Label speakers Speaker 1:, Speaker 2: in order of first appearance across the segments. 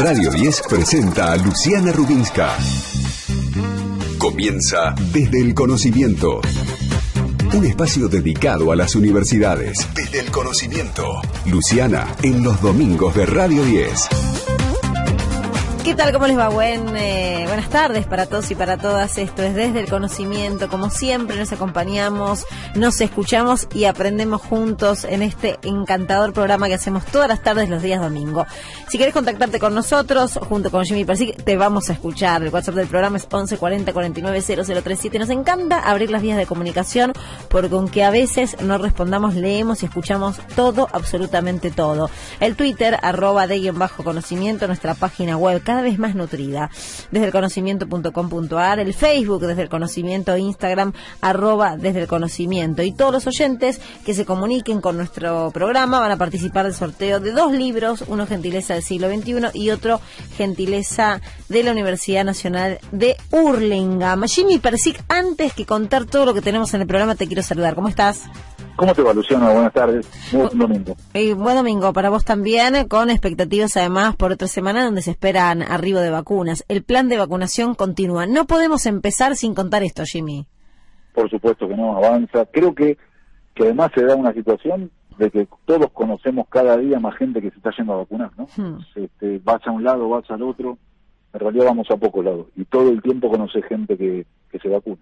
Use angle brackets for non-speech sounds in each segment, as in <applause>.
Speaker 1: Radio 10 presenta a Luciana Rubinska. Comienza desde el conocimiento. Un espacio dedicado a las universidades. Desde el conocimiento. Luciana en los domingos de Radio 10.
Speaker 2: ¿Qué tal? ¿Cómo les va? Buen, eh, buenas tardes para todos y para todas. Esto es Desde el Conocimiento. Como siempre, nos acompañamos, nos escuchamos y aprendemos juntos en este encantador programa que hacemos todas las tardes los días domingo. Si quieres contactarte con nosotros, junto con Jimmy Persic, te vamos a escuchar. El WhatsApp del programa es 11 40 49 0037. Nos encanta abrir las vías de comunicación porque aunque a veces no respondamos, leemos y escuchamos todo, absolutamente todo. El Twitter, arroba de guion bajo conocimiento, nuestra página web vez más nutrida. Desde el conocimiento.com.ar, el Facebook desde el conocimiento, Instagram, arroba desde el conocimiento. Y todos los oyentes que se comuniquen con nuestro programa van a participar del sorteo de dos libros, uno gentileza del siglo XXI y otro gentileza de la Universidad Nacional de Hurlingham. Jimmy Persic, antes que contar todo lo que tenemos en el programa, te quiero saludar. ¿Cómo estás?
Speaker 3: ¿Cómo te va, Luciano? Buenas tardes. Buen domingo.
Speaker 2: Y buen domingo para vos también, con expectativas además por otra semana donde se esperan arribo de vacunas. El plan de vacunación continúa. No podemos empezar sin contar esto, Jimmy.
Speaker 3: Por supuesto que no, avanza. Creo que, que además se da una situación de que todos conocemos cada día más gente que se está yendo a vacunar, ¿no? Hmm. Este, vas a un lado, vas al otro en realidad vamos a pocos lados y todo el tiempo conoce gente que, que se vacuna.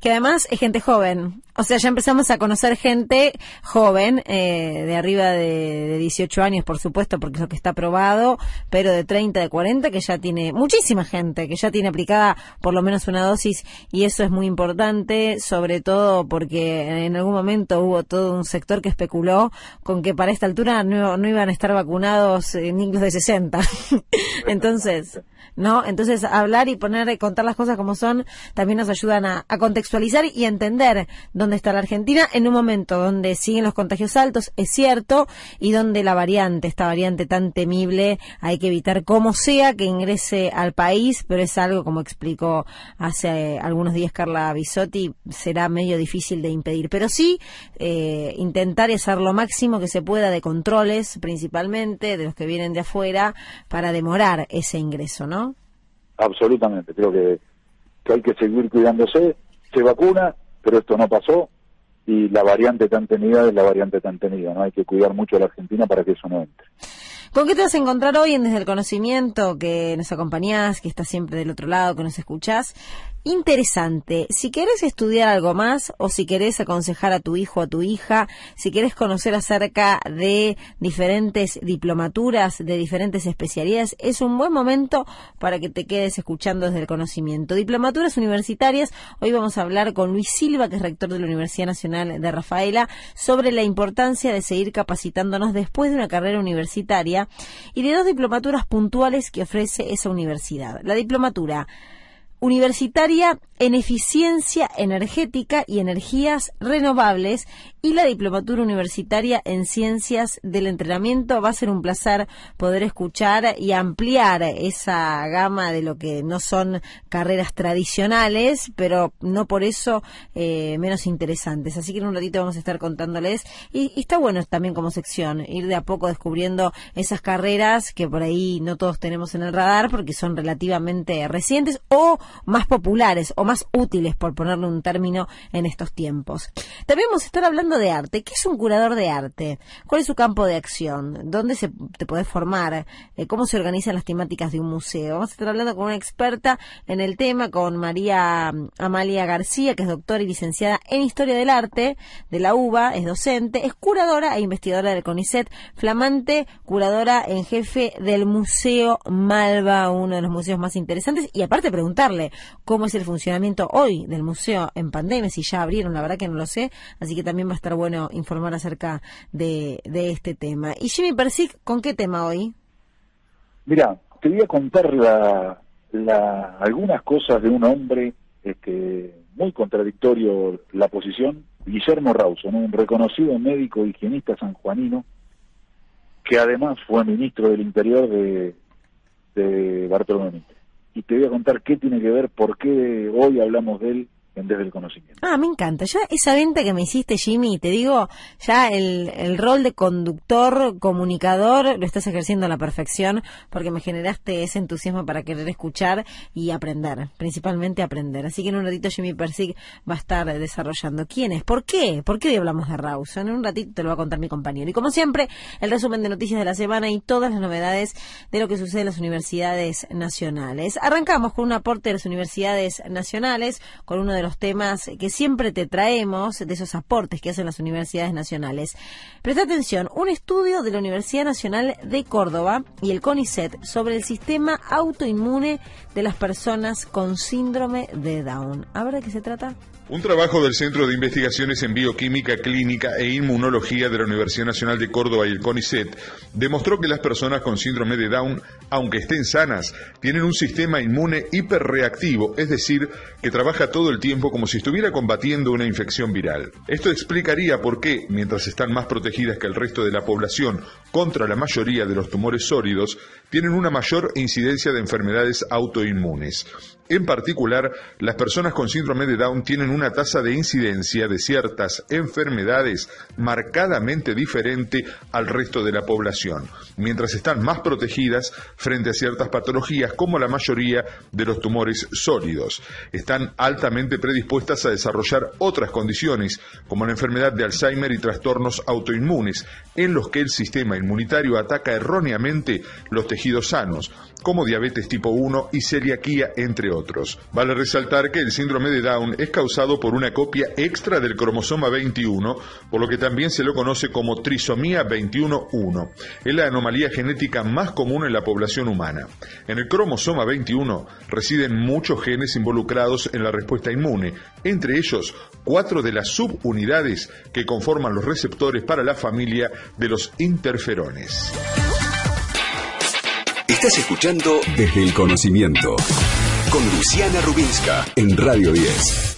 Speaker 2: Que además es gente joven, o sea, ya empezamos a conocer gente joven, eh, de arriba de, de, 18 años, por supuesto, porque es lo que está aprobado, pero de 30, de 40, que ya tiene muchísima gente, que ya tiene aplicada por lo menos una dosis y eso es muy importante, sobre todo porque en algún momento hubo todo un sector que especuló con que para esta altura no, no iban a estar vacunados eh, niños de 60. <laughs> Entonces... ¿no? Entonces, hablar y poner, contar las cosas como son, también nos ayudan a, contextualizar y entender dónde está la Argentina en un momento donde siguen los contagios altos, es cierto, y donde la variante, esta variante tan temible, hay que evitar como sea que ingrese al país, pero es algo, como explicó hace algunos días Carla Bisotti, será medio difícil de impedir. Pero sí, eh, intentar hacer lo máximo que se pueda de controles, principalmente de los que vienen de afuera, para demorar ese ingreso, ¿no?
Speaker 3: Absolutamente. Creo que, hay que seguir cuidándose. Se vacuna, pero esto no pasó y la variante tan tenida es la variante tan tenida. ¿no? Hay que cuidar mucho a la Argentina para que eso no entre.
Speaker 2: ¿Con qué te vas a encontrar hoy en Desde el Conocimiento, que nos acompañás, que estás siempre del otro lado, que nos escuchás? interesante. Si querés estudiar algo más o si querés aconsejar a tu hijo o a tu hija, si querés conocer acerca de diferentes diplomaturas, de diferentes especialidades, es un buen momento para que te quedes escuchando desde el conocimiento. Diplomaturas universitarias, hoy vamos a hablar con Luis Silva, que es rector de la Universidad Nacional de Rafaela, sobre la importancia de seguir capacitándonos después de una carrera universitaria y de dos diplomaturas puntuales que ofrece esa universidad. La diplomatura universitaria en eficiencia energética y energías renovables y la diplomatura universitaria en ciencias del entrenamiento. Va a ser un placer poder escuchar y ampliar esa gama de lo que no son carreras tradicionales, pero no por eso eh, menos interesantes. Así que en un ratito vamos a estar contándoles y, y, está bueno también como sección ir de a poco descubriendo esas carreras que por ahí no todos tenemos en el radar porque son relativamente recientes o más populares o más útiles, por ponerle un término, en estos tiempos. También vamos a estar hablando de arte. ¿Qué es un curador de arte? ¿Cuál es su campo de acción? ¿Dónde se te puede formar? Eh, ¿Cómo se organizan las temáticas de un museo? Vamos a estar hablando con una experta en el tema, con María mm, Amalia García, que es doctora y licenciada en Historia del Arte de la UBA, es docente, es curadora e investigadora del CONICET, flamante curadora en jefe del Museo Malva, uno de los museos más interesantes, y aparte preguntarle cómo es el funcionamiento hoy del museo en pandemia, si ya abrieron, la verdad que no lo sé, así que también va a estar bueno informar acerca de, este tema. Y Jimmy Persic, ¿con qué tema hoy?
Speaker 3: Mira, te voy a contar la, la, algunas cosas de un hombre este, muy contradictorio la posición, Guillermo Rauso, un reconocido médico higienista sanjuanino, que además fue ministro del Interior de Bartolomé y te voy a contar qué tiene que ver, por qué hoy hablamos de él desde el conocimiento.
Speaker 2: Ah, me encanta. Ya esa venta que me hiciste, Jimmy, te digo, ya el, el rol de conductor, comunicador, lo estás ejerciendo a la perfección porque me generaste ese entusiasmo para querer escuchar y aprender, principalmente aprender. Así que en un ratito Jimmy Persig va a estar desarrollando. ¿Quién es? ¿Por qué? ¿Por qué hoy hablamos de Rawson? En un ratito te lo va a contar mi compañero. Y como siempre, el resumen de noticias de la semana y todas las novedades de lo que sucede en las universidades nacionales. Arrancamos con un aporte de las universidades nacionales, con uno de los temas que siempre te traemos, de esos aportes que hacen las universidades nacionales. Presta atención, un estudio de la Universidad Nacional de Córdoba y el CONICET sobre el sistema autoinmune de las personas con síndrome de Down. ¿A ver de qué se trata?
Speaker 4: Un trabajo del Centro de Investigaciones en Bioquímica Clínica e Inmunología de la Universidad Nacional de Córdoba y el CONICET demostró que las personas con síndrome de Down, aunque estén sanas, tienen un sistema inmune hiperreactivo, es decir, que trabaja todo el tiempo como si estuviera combatiendo una infección viral. Esto explicaría por qué, mientras están más protegidas que el resto de la población contra la mayoría de los tumores sólidos, tienen una mayor incidencia de enfermedades autoinmunes. En particular, las personas con síndrome de Down tienen una tasa de incidencia de ciertas enfermedades marcadamente diferente al resto de la población, mientras están más protegidas frente a ciertas patologías como la mayoría de los tumores sólidos. Están altamente predispuestas a desarrollar otras condiciones, como la enfermedad de Alzheimer y trastornos autoinmunes, en los que el sistema inmunitario ataca erróneamente los tejidos sanos, como diabetes tipo 1 y celiaquía, entre otros. Vale resaltar que el síndrome de Down es causado por una copia extra del cromosoma 21, por lo que también se lo conoce como trisomía 21-1. Es la anomalía genética más común en la población humana. En el cromosoma 21 residen muchos genes involucrados en la respuesta inmune, entre ellos cuatro de las subunidades que conforman los receptores para la familia de los interferones.
Speaker 1: Estás escuchando Desde el Conocimiento con Luciana Rubinska en Radio 10.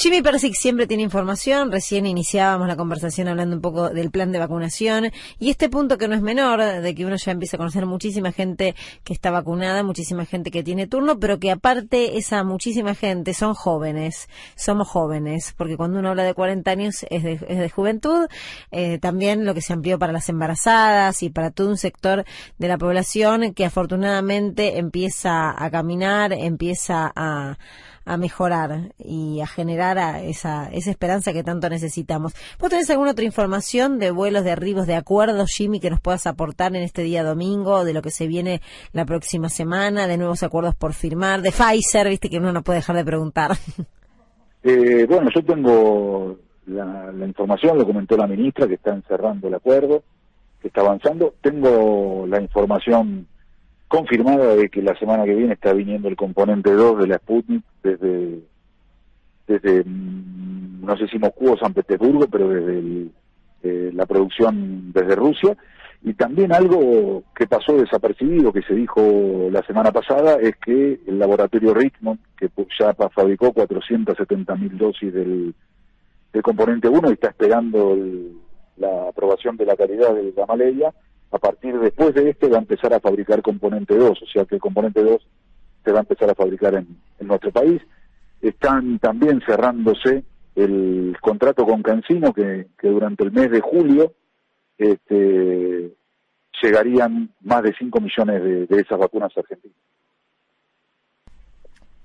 Speaker 2: Jimmy Persic siempre tiene información. Recién iniciábamos la conversación hablando un poco del plan de vacunación y este punto que no es menor, de que uno ya empieza a conocer muchísima gente que está vacunada, muchísima gente que tiene turno, pero que aparte esa muchísima gente son jóvenes, somos jóvenes, porque cuando uno habla de 40 años es de, es de juventud. Eh, también lo que se amplió para las embarazadas y para todo un sector de la población que afortunadamente empieza a caminar, empieza a a mejorar y a generar a esa, esa esperanza que tanto necesitamos. ¿Vos tenés alguna otra información de vuelos, de arribos, de acuerdos, Jimmy, que nos puedas aportar en este día domingo, de lo que se viene la próxima semana, de nuevos acuerdos por firmar, de Pfizer, viste que uno no puede dejar de preguntar? <laughs>
Speaker 3: Eh, bueno, yo tengo la, la información, lo comentó la ministra, que está encerrando el acuerdo, que está avanzando. Tengo la información confirmada de que la semana que viene está viniendo el componente 2 de la Sputnik desde, desde mm, no sé si Moscú o San Petersburgo, pero desde eh, la producción desde Rusia. Y también algo que pasó desapercibido, que se dijo la semana pasada, es que el laboratorio Richmond, que ya fabricó 470 mil dosis del, del componente 1 y está esperando la aprobación de la calidad de la Gamaleya, a partir después de este va a empezar a fabricar componente 2, o sea que el componente 2 se va a empezar a fabricar en, nuestro país. Están también cerrándose el contrato con Cancino, que, durante el mes de julio este, llegarían más de 5 millones de, de esas vacunas argentinas.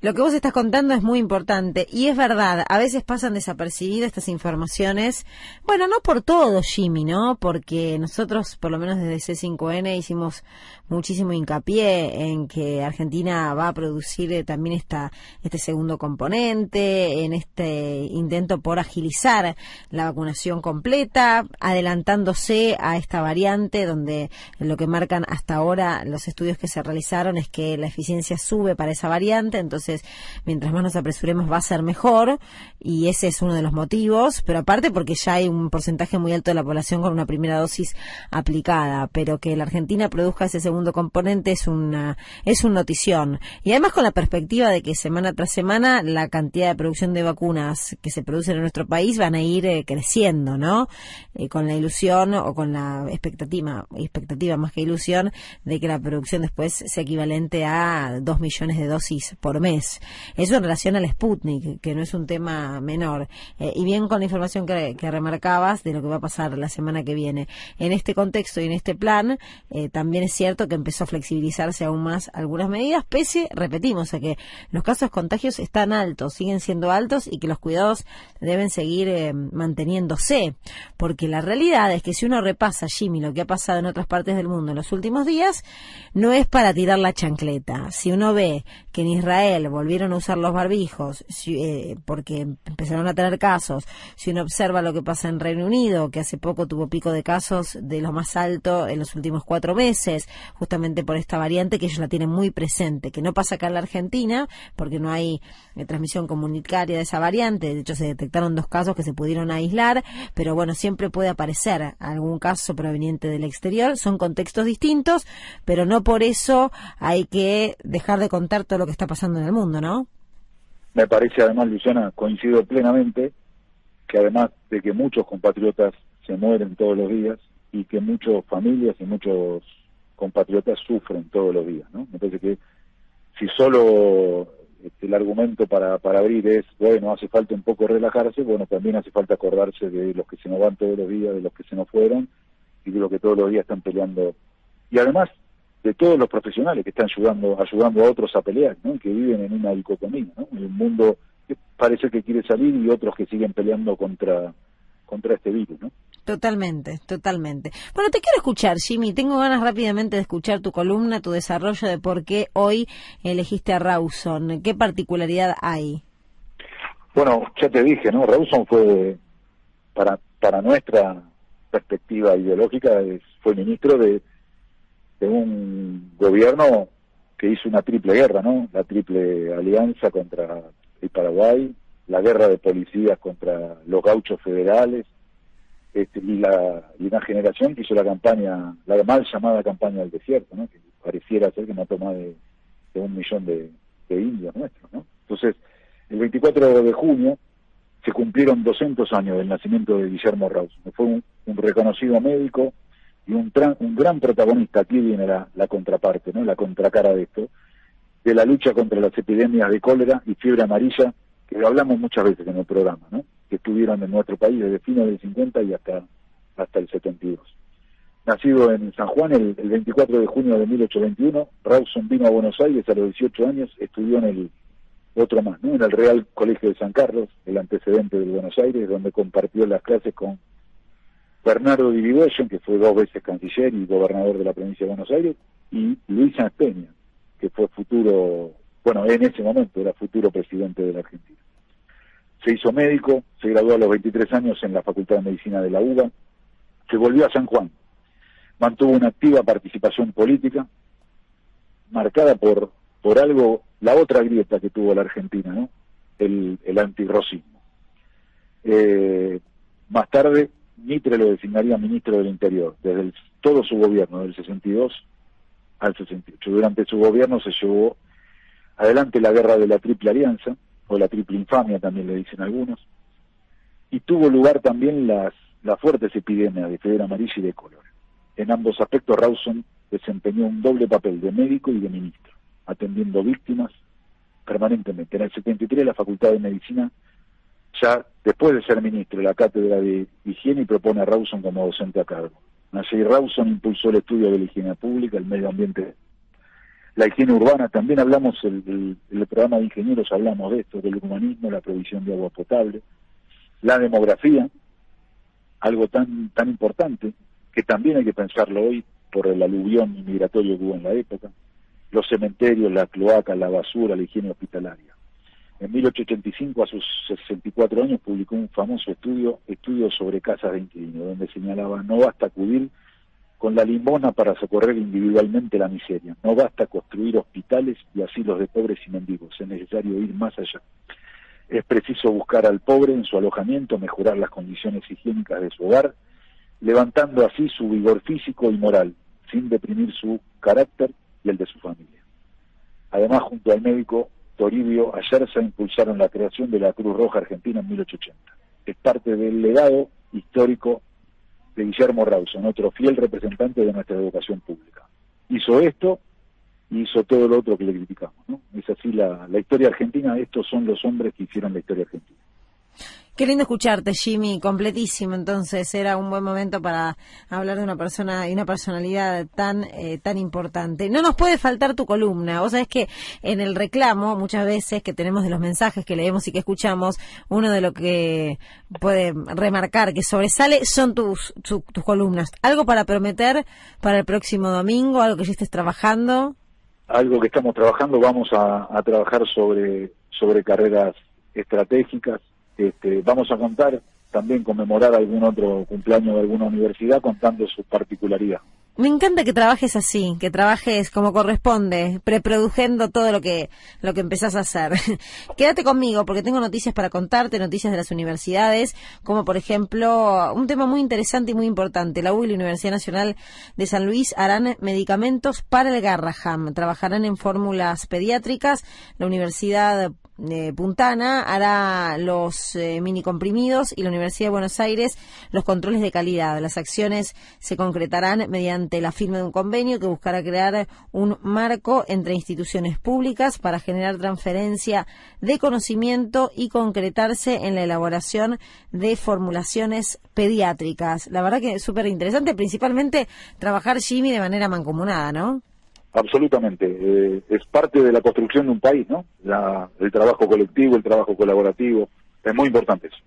Speaker 2: Lo que vos estás contando es muy importante y es verdad, a veces pasan desapercibidas estas informaciones. Bueno, no por todo, Jimmy, ¿no? Porque nosotros, por lo menos desde C5N, hicimos muchísimo hincapié en que Argentina va a producir eh, también esta, este segundo componente, en este intento por agilizar la vacunación completa, adelantándose a esta variante donde lo que marcan hasta ahora los estudios que se realizaron es que la eficiencia sube para esa variante, entonces mientras más nos apresuremos va a ser mejor y ese es uno de los motivos, pero aparte porque ya hay un porcentaje muy alto de la población con una primera dosis aplicada, pero que la Argentina produzca ese segundo componente es una es un notición y además con la perspectiva de que semana tras semana la cantidad de producción de vacunas que se producen en nuestro país van a ir eh, creciendo, ¿no? Eh, con la ilusión o con la expectativa expectativa más que ilusión de que la producción después sea equivalente a dos millones de dosis por mes Eso en relación al Sputnik, que no es un tema menor. Eh, y bien con la información que, remarcabas de lo que va a pasar la semana que viene. En este contexto y en este plan, eh, también es cierto que empezó a flexibilizarse aún más algunas medidas, pese, repetimos, a que los casos contagios están altos, siguen siendo altos y que los cuidados deben seguir eh, manteniéndose. Porque la realidad es que si uno repasa, Jimmy, lo que ha pasado en otras partes del mundo en los últimos días, no es para tirar la chancleta. Si uno ve que en Israel volvieron a usar los barbijos eh, porque empezaron a tener casos, si uno observa lo que pasa en Reino Unido, que hace poco tuvo pico de casos de lo más alto en los últimos cuatro meses, justamente por esta variante que ellos la tienen muy presente, que no pasa acá en la Argentina, porque no hay eh, transmisión comunitaria de esa variante, de hecho se detectaron dos casos que se pudieron aislar, pero bueno, siempre puede aparecer algún caso proveniente del exterior, son contextos distintos, pero no por eso hay que dejar de contar todo lo que está pasando en el mundo, ¿no?
Speaker 3: Me parece además, Luciana, coincido plenamente que además de que muchos compatriotas se mueren todos los días y que muchas familias y muchos compatriotas sufren todos los días, ¿no? Me parece que si solo este, el argumento para, para abrir es, bueno, hace falta un poco relajarse, bueno, también hace falta acordarse de los que se nos van todos los días, de los que se nos fueron y de los que todos los días están peleando. Y además, de todos los profesionales que están ayudando, ayudando a otros a pelear, ¿no? que viven en una dicotomía, ¿no? en un mundo que parece que quiere salir y otros que siguen peleando contra, contra este virus. ¿no?
Speaker 2: Totalmente, totalmente. Bueno, te quiero escuchar, Jimmy. Tengo ganas rápidamente de escuchar tu columna, tu desarrollo de por qué hoy elegiste a Rawson. ¿Qué particularidad hay?
Speaker 3: Bueno, ya te dije, ¿no? Rawson fue, para, para nuestra perspectiva ideológica, fue ministro de, de un gobierno que hizo una triple guerra, ¿no? La triple alianza contra el Paraguay, la guerra de policías contra los gauchos federales, este, y, la, y una generación que hizo la campaña, la mal llamada campaña del desierto, ¿no? que pareciera ser que mató más de, un millón de, indios nuestros. ¿no? Entonces, el 24 de junio se cumplieron 200 años del nacimiento de Guillermo Raus. Fue un, reconocido médico y un, un gran protagonista. Aquí viene la, contraparte, ¿no? la contracara de esto, de la lucha contra las epidemias de cólera y fiebre amarilla, que hablamos muchas veces en el programa. ¿no? que estuvieron en nuestro país desde fines del 50 y hasta, hasta el 72. Nacido en San Juan el, 24 de junio de 1821, Rawson vino a Buenos Aires a los 18 años, estudió en el otro más, ¿no? en el Real Colegio de San Carlos, el antecedente de Buenos Aires, donde compartió las clases con Bernardo Di que fue dos veces canciller y gobernador de la provincia de Buenos Aires, y Luisa Peña, que fue futuro, bueno, en ese momento era futuro presidente de la Argentina. Se hizo médico, se graduó a los 23 años en la Facultad de Medicina de la UBA, se volvió a San Juan, mantuvo una activa participación política, marcada por, por algo, la otra grieta que tuvo la Argentina, ¿no? el, el antirrocismo. Eh, más tarde, Mitre lo designaría ministro del Interior, desde todo su gobierno, del 62 al 68. Durante su gobierno se llevó adelante la guerra de la Triple Alianza, o la triple infamia también le dicen algunos, y tuvo lugar también las, las fuertes epidemias de fiebre amarilla y de color. En ambos aspectos Rawson desempeñó un doble papel de médico y de ministro, atendiendo víctimas permanentemente. En el 73 la Facultad de Medicina, ya después de ser ministro de la Cátedra de Higiene, propone a Rawson como docente a cargo. Allí Rawson impulsó el estudio de la higiene pública, el medio ambiente la higiene urbana, también hablamos, el, el, programa de ingenieros hablamos de esto, del humanismo, la provisión de agua potable, la demografía, algo tan, tan importante que también hay que pensarlo hoy por el aluvión inmigratorio que hubo en la época, los cementerios, la cloaca, la basura, la higiene hospitalaria. En 1885, a sus 64 años, publicó un famoso estudio, estudio sobre casas de inquilinos, donde señalaba no basta acudir con la limona para socorrer individualmente la miseria. No basta construir hospitales y asilos de pobres y mendigos, es necesario ir más allá. Es preciso buscar al pobre en su alojamiento, mejorar las condiciones higiénicas de su hogar, levantando así su vigor físico y moral, sin deprimir su carácter y el de su familia. Además, junto al médico Toribio Ayerza impulsaron la creación de la Cruz Roja Argentina en 1880. Es parte del legado histórico de Guillermo Rawson, otro fiel representante de nuestra educación pública. Hizo esto y hizo todo lo otro que le criticamos. ¿no? Es así la, la historia argentina, estos son los hombres que hicieron la historia argentina.
Speaker 2: Qué lindo escucharte, Jimmy, completísimo. Entonces era un buen momento para hablar de una persona y una personalidad tan eh, tan importante. No nos puede faltar tu columna. Vos sabés que en el reclamo, muchas veces que tenemos de los mensajes que leemos y que escuchamos, uno de lo que puede remarcar que sobresale son tus, tus columnas. ¿Algo para prometer para el próximo domingo? ¿Algo que ya estés trabajando?
Speaker 3: Algo que estamos trabajando, vamos a, a trabajar sobre, sobre carreras estratégicas este, vamos a contar también conmemorar algún otro cumpleaños de alguna universidad contando su particularidad.
Speaker 2: Me encanta que trabajes así, que trabajes como corresponde, preproduciendo todo lo que lo que empezás a hacer. <laughs> Quédate conmigo porque tengo noticias para contarte, noticias de las universidades, como por ejemplo un tema muy interesante y muy importante. La UBI y la Universidad Nacional de San Luis harán medicamentos para el Garraham, trabajarán en fórmulas pediátricas. La Universidad eh, Puntana hará los eh, mini comprimidos y la Universidad de Buenos Aires los controles de calidad. Las acciones se concretarán mediante la firma de un convenio que buscará crear un marco entre instituciones públicas para generar transferencia de conocimiento y concretarse en la elaboración de formulaciones pediátricas. La verdad que es súper interesante, principalmente trabajar Jimmy de manera mancomunada, ¿no?
Speaker 3: Absolutamente. Eh, es parte de la construcción de un país, ¿no? el trabajo colectivo, el trabajo colaborativo. Es muy importante eso.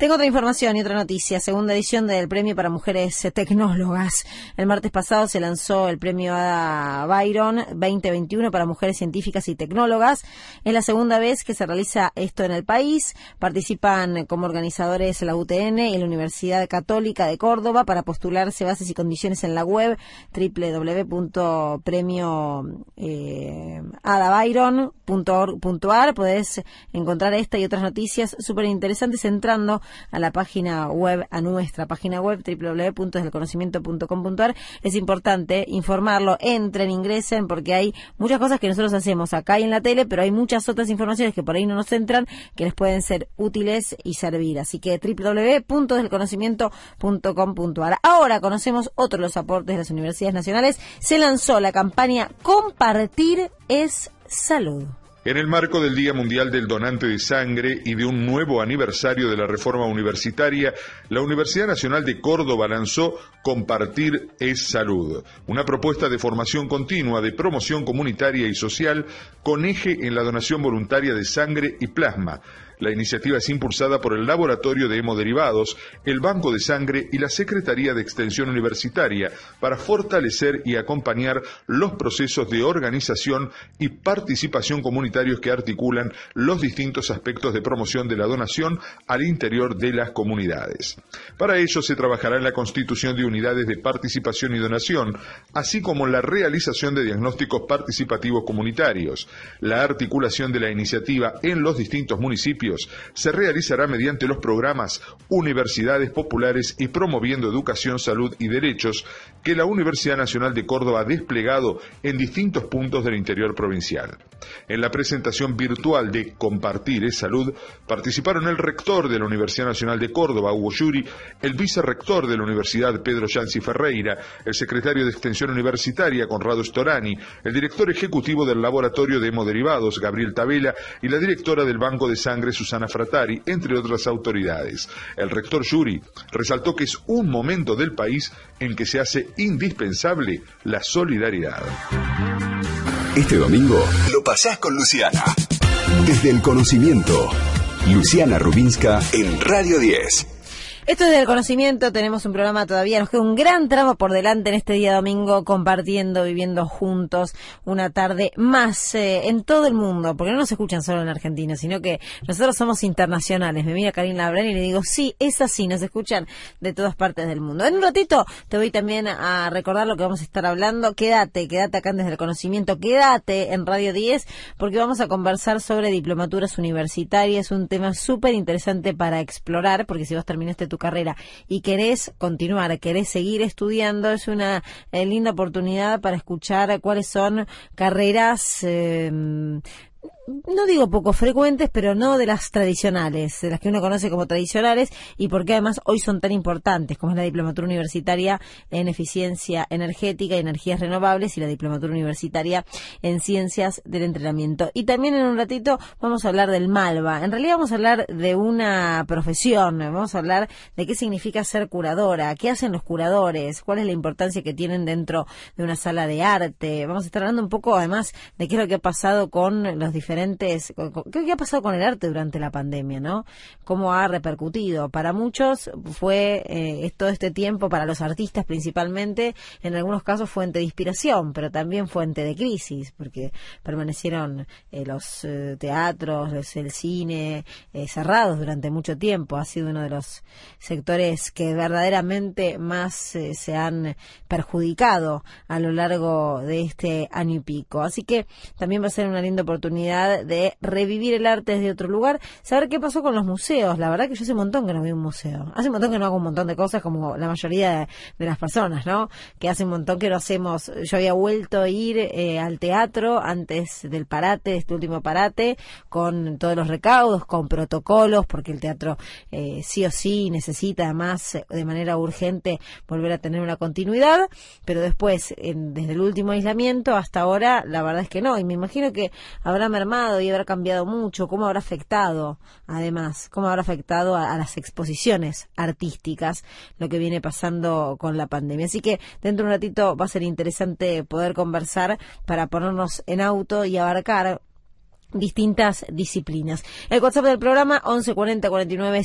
Speaker 2: Tengo otra información y otra noticia. Segunda edición del Premio para Mujeres Tecnólogas. El martes pasado se lanzó el Premio Ada Byron 2021 para Mujeres Científicas y Tecnólogas. Es la segunda vez que se realiza esto en el país. Participan como organizadores la UTN y la Universidad Católica de Córdoba para postularse bases y condiciones en la web www.premioadabyron.org.ar. Podés encontrar esta y otras noticias súper interesantes entrando a la página web, a nuestra página web www.desdelconocimiento.com.ar. Es importante informarlo, entren, ingresen, porque hay muchas cosas que nosotros hacemos acá y en la tele, pero hay muchas otras informaciones que por ahí no nos entran, que les pueden ser útiles y servir. Así que www.desdelconocimiento.com.ar. Ahora conocemos otros los aportes de las universidades nacionales. Se lanzó la campaña Compartir es Salud.
Speaker 4: En el marco del Día Mundial del Donante de Sangre y de un nuevo aniversario de la reforma universitaria, la Universidad Nacional de Córdoba lanzó Compartir es Salud, una propuesta de formación continua de promoción comunitaria y social con eje en la donación voluntaria de sangre y plasma la iniciativa es impulsada por el Laboratorio de Hemoderivados, el Banco de Sangre y la Secretaría de Extensión Universitaria para fortalecer y acompañar los procesos de organización y participación comunitarios que articulan los distintos aspectos de promoción de la donación al interior de las comunidades. Para ello se trabajará en la constitución de unidades de participación y donación, así como la realización de diagnósticos participativos comunitarios, la articulación de la iniciativa en los distintos municipios se realizará mediante los programas Universidades Populares y Promoviendo Educación, Salud y Derechos que la Universidad Nacional de Córdoba ha desplegado en distintos puntos del interior provincial. En la presentación virtual de Compartir es Salud participaron el rector de la Universidad Nacional de Córdoba, Hugo Yuri, el vicerrector de la Universidad, Pedro Yancy Ferreira, el secretario de Extensión Universitaria, Conrado Storani, el director ejecutivo del Laboratorio de Hemoderivados, Gabriel Tabela, y la directora del Banco de Sangre, Susana Fratari, entre otras autoridades. El rector Yuri resaltó que es un momento del país en que se hace indispensable la solidaridad.
Speaker 1: Este domingo lo pasás con Luciana. Desde el conocimiento, Luciana Rubinska en Radio 10.
Speaker 2: Esto es del conocimiento, tenemos un programa todavía, nos queda un gran tramo por delante en este día domingo, compartiendo, viviendo juntos una tarde más eh, en todo el mundo, porque no nos escuchan solo en Argentina, sino que nosotros somos internacionales. Me mira Karim Labrán y le digo, sí, es así, nos escuchan de todas partes del mundo. En un ratito te voy también a recordar lo que vamos a estar hablando. Quédate, quédate acá desde el conocimiento, quédate en Radio 10, porque vamos a conversar sobre diplomaturas universitarias, un tema súper interesante para explorar, porque si vos terminaste tu carrera. Y querés continuar, querés seguir estudiando, es una eh, linda oportunidad para escuchar cuáles son carreras eh, no digo poco frecuentes, pero no de las tradicionales, de las que uno conoce como tradicionales y porque además hoy son tan importantes, como es la diplomatura universitaria en eficiencia energética y energías renovables y la diplomatura universitaria en ciencias del entrenamiento. Y también en un ratito vamos a hablar del Malva. En realidad vamos a hablar de una profesión, vamos a hablar de qué significa ser curadora, qué hacen los curadores, cuál es la importancia que tienen dentro de una sala de arte. Vamos a estar hablando un poco además de qué es lo que ha pasado con los diferentes, qué ha pasado con el arte durante la pandemia, ¿no? Cómo ha repercutido. Para muchos fue eh, todo este tiempo, para los artistas principalmente, en algunos casos fuente de inspiración, pero también fuente de crisis, porque permanecieron eh, los eh, teatros, el cine cerrados durante mucho tiempo. Ha sido uno de los sectores que verdaderamente más se han perjudicado a lo largo de este año y pico. Así que también va a ser una linda oportunidad de revivir el arte desde otro lugar, saber qué pasó con los museos. La verdad que yo hace un montón que no vi un museo. Hace un montón que no hago un montón de cosas como la mayoría de, las personas, ¿no? Que hace un montón que no hacemos. Yo había vuelto a ir eh, al teatro antes del parate, este último parate, con todos los recaudos, con protocolos, porque el teatro eh, sí o sí necesita además de manera urgente volver a tener una continuidad, pero después, desde el último aislamiento hasta ahora, la verdad es que no. Y me imagino que habrá mermado y habrá cambiado mucho, cómo habrá afectado, además, cómo habrá afectado a, las exposiciones artísticas lo que viene pasando con la pandemia. Así que dentro de un ratito va a ser interesante poder conversar para ponernos en auto y abarcar distintas disciplinas. El WhatsApp del programa 1140 49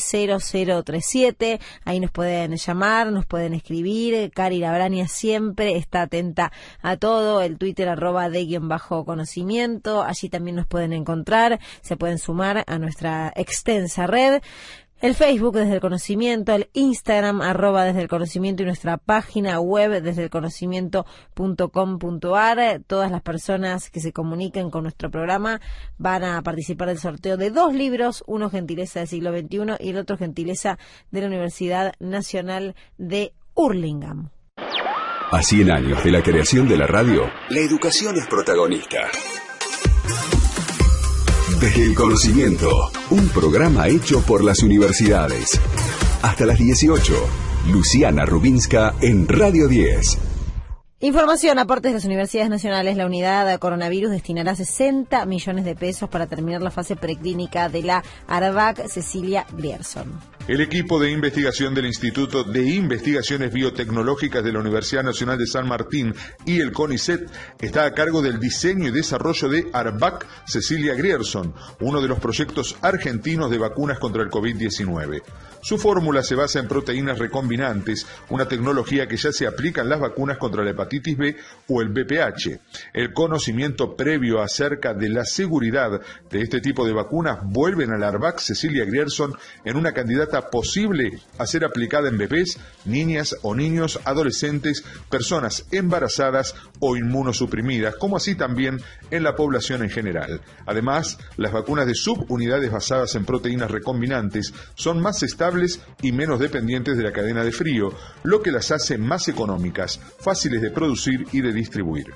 Speaker 2: 0037. Ahí nos pueden llamar, nos pueden escribir. Cari Labrania siempre está atenta a todo. El Twitter arroba de guion bajo conocimiento. Allí también nos pueden encontrar. Se pueden sumar a nuestra extensa red el Facebook desde el conocimiento, el Instagram arroba desde el conocimiento y nuestra página web desde el conocimiento.com.ar. Todas las personas que se comuniquen con nuestro programa van a participar del sorteo de dos libros, uno gentileza del siglo XXI y el otro gentileza de la Universidad Nacional de Hurlingham.
Speaker 1: A 100 años de la creación de la radio, la educación es protagonista. El conocimiento, un programa hecho por las universidades. Hasta las 18, Luciana Rubinska en Radio 10.
Speaker 2: Información, aportes de las universidades nacionales. La unidad de coronavirus destinará 60 millones de pesos para terminar la fase preclínica de la ARVAC Cecilia Grierson.
Speaker 4: El equipo de investigación del Instituto de Investigaciones Biotecnológicas de la Universidad Nacional de San Martín y el CONICET está a cargo del diseño y desarrollo de ARVAC Cecilia Grierson, uno de los proyectos argentinos de vacunas contra el COVID-19. Su fórmula se basa en proteínas recombinantes, una tecnología que ya se aplica en las vacunas contra la hepatitis B o el BPH. El conocimiento previo acerca de la seguridad de este tipo de vacunas vuelven a la ARVAC Cecilia Grierson en una candidata posible a ser aplicada en bebés, niñas o niños, adolescentes, personas embarazadas o inmunosuprimidas, como así también en la población en general. Además, las vacunas de subunidades basadas en proteínas recombinantes son más estables y menos dependientes de la cadena de frío, lo que las hace más económicas, fáciles de producir y de distribuir.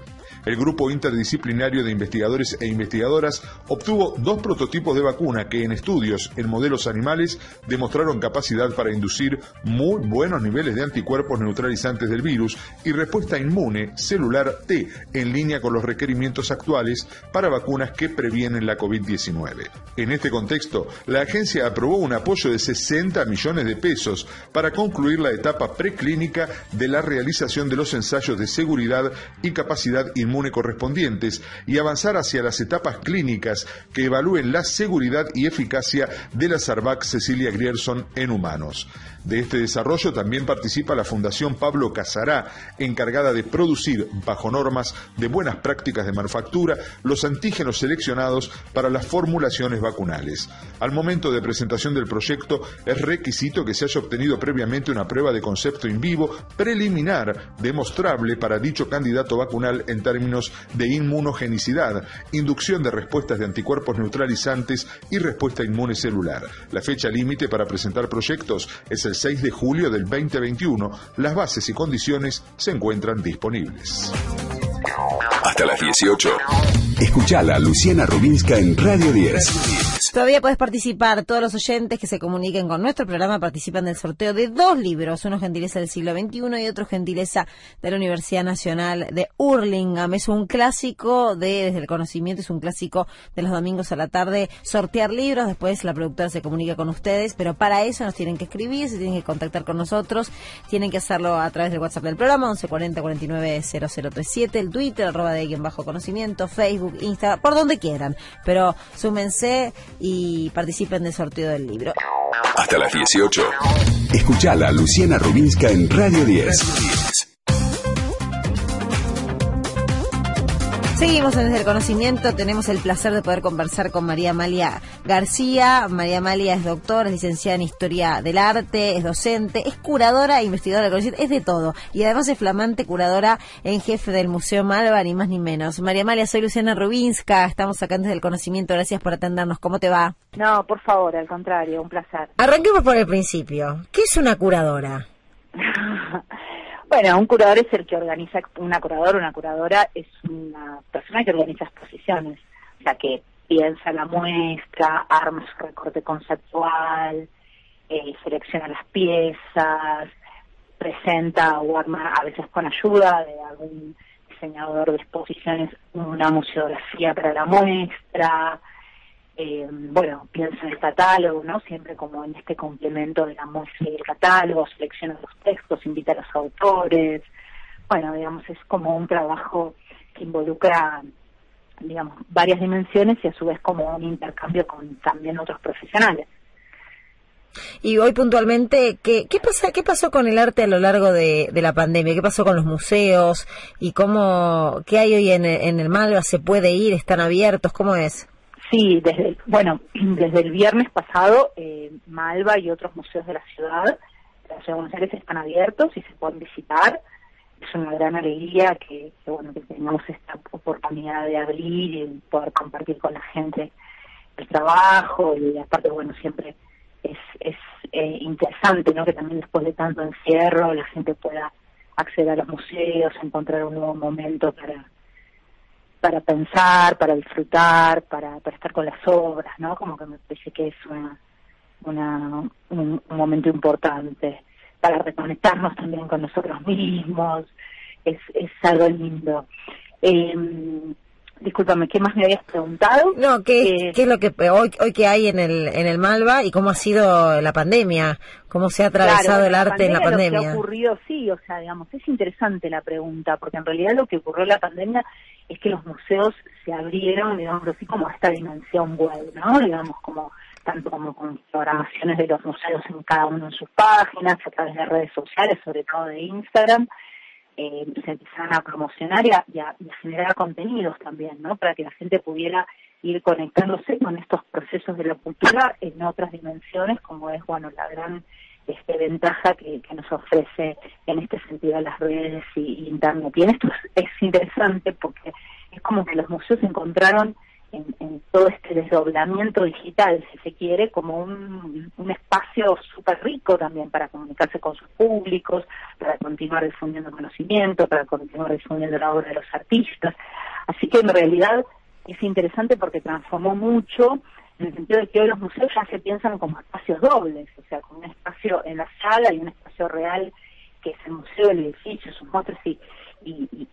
Speaker 4: El grupo interdisciplinario de investigadores e investigadoras obtuvo dos prototipos de vacuna que en estudios en modelos animales demostraron capacidad para inducir muy buenos niveles de anticuerpos neutralizantes del virus y respuesta inmune celular T en línea con los requerimientos actuales para vacunas que previenen la COVID-19. En este contexto, la agencia aprobó un apoyo de 60 millones de pesos para concluir la etapa preclínica de la realización de los ensayos de seguridad y capacidad inmune inmune correspondientes y avanzar hacia las etapas clínicas que evalúen la seguridad y eficacia de la Sarvac Cecilia Grierson en humanos. De este desarrollo también participa la Fundación Pablo Casará, encargada de producir, bajo normas de buenas prácticas de manufactura, los antígenos seleccionados para las formulaciones vacunales. Al momento de presentación del proyecto, es requisito que se haya obtenido previamente una prueba de concepto in vivo preliminar demostrable para dicho candidato vacunal en términos de inmunogenicidad, inducción de respuestas de anticuerpos neutralizantes y respuesta inmune celular. La fecha límite para presentar proyectos es el 6 de julio del 2021. Las bases y condiciones se encuentran disponibles.
Speaker 1: Hasta las 18. Escuchala Luciana Rubinska en Radio 10.
Speaker 2: Todavía puedes participar. Todos los oyentes que se comuniquen con nuestro programa participan del sorteo de dos libros. Uno gentileza del siglo XXI y otro gentileza de la Universidad Nacional de Hurlingham. Es un clásico de Desde el Conocimiento, es un clásico de los domingos a la tarde. Sortear libros, después la productora se comunica con ustedes, pero para eso nos tienen que escribir, se tienen que contactar con nosotros. Tienen que hacerlo a través del WhatsApp del programa, 1140 49 0037, el Twitter, arroba de bajo conocimiento, Facebook, Instagram, por donde quieran. Pero súmense y participen del sorteo del libro.
Speaker 1: Hasta las 18. Escuchala Luciana Rubinska en Radio 10.
Speaker 2: Seguimos en Desde el Conocimiento, tenemos el placer de poder conversar con María Amalia García. María Amalia es doctora, es licenciada en Historia del Arte, es docente, es curadora e investigadora conocimiento, es de todo. Y además es flamante curadora en jefe del Museo Malva, ni más ni menos. María Amalia, soy Luciana Rubinska, estamos acá en Desde el Conocimiento, gracias por atendernos. ¿Cómo te va?
Speaker 5: No, por favor, al contrario, un placer.
Speaker 2: Arranquemos por el principio. ¿Qué es una curadora? <laughs>
Speaker 5: Bueno, un curador es el que organiza, una curadora, una curadora es una persona que organiza exposiciones, o sea, que piensa la muestra, arma su recorte conceptual, eh, selecciona las piezas, presenta o arma, a veces con ayuda de algún diseñador de exposiciones, una museografía para la muestra, eh, bueno, piensa en el catálogo, ¿no? Siempre como en este complemento y el catálogo, selecciona los textos, invita a los autores. Bueno, digamos, es como un trabajo que involucra, digamos, varias dimensiones y a su vez como un intercambio con también otros profesionales.
Speaker 2: Y hoy puntualmente, ¿qué, qué, pasa, ¿qué pasó con el arte a lo largo de, de, la pandemia? ¿Qué pasó con los museos? ¿Y cómo, qué hay hoy en, en el Malva? ¿Se puede ir? ¿Están abiertos? ¿Cómo es?
Speaker 5: Sí, desde bueno, <clears throat> desde el viernes pasado, eh, Malva y otros museos de la ciudad, de la ciudad de Buenos Aires, están abiertos y se pueden visitar. Es una gran alegría que, bueno que tengamos esta oportunidad de abrir y poder compartir con la gente el trabajo y aparte bueno siempre es es eh, interesante no que también después de tanto encierro la gente pueda acceder a los museos encontrar un nuevo momento para para pensar, para disfrutar, para, para estar con las obras, ¿no? Como que me parece que es una, una un, momento importante para reconectarnos también con nosotros mismos, es, es algo lindo. Eh, discúlpame, ¿qué más me habías preguntado?
Speaker 2: No, ¿qué, eh, ¿qué es lo que hoy, hoy que hay en el, en el Malva y cómo ha sido la pandemia? ¿Cómo se ha atravesado el arte en la pandemia?
Speaker 5: Lo que ha ocurrido, sí, o sea, digamos, es interesante la pregunta, porque en realidad lo que ocurrió en la pandemia es que los museos se abrieron, digamos así, como a esta dimensión web, ¿no? Digamos, como tanto como con programaciones de los museos en cada uno en sus páginas, a través de redes sociales, sobre todo de Instagram, eh, se empezaron a promocionar y a, y a, generar contenidos también, ¿no? Para que la gente pudiera ir conectándose con estos procesos de la cultura en otras dimensiones, como es, bueno, la gran este, ventaja que, nos ofrece en este sentido las redes y, Internet. Y esto es, interesante porque es como que los museos encontraron en, en, todo este desdoblamiento digital, si se quiere, como un, un espacio súper rico también para comunicarse con sus públicos, para continuar difundiendo conocimiento, para continuar difundiendo la obra de los artistas. Así que en realidad es interesante porque transformó mucho en el sentido de que hoy los museos ya se piensan como espacios dobles, o sea, como un espacio en la sala y un espacio real que es el museo, el edificio, sus monstruos y,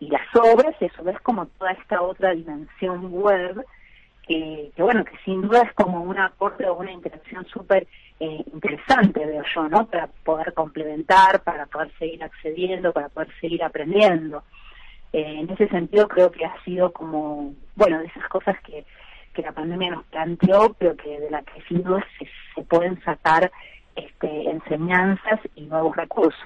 Speaker 5: y, las obras, y eso es como toda esta otra dimensión web, que, que, bueno, que sin duda es como un aporte o una interacción súper eh, interesante, veo yo, ¿no? Para poder complementar, para poder seguir accediendo, para poder seguir aprendiendo. Eh, en ese sentido creo que ha sido como, bueno, de esas cosas que que la pandemia nos planteó, pero que de la que sin duda se, pueden sacar este, enseñanzas y nuevos recursos.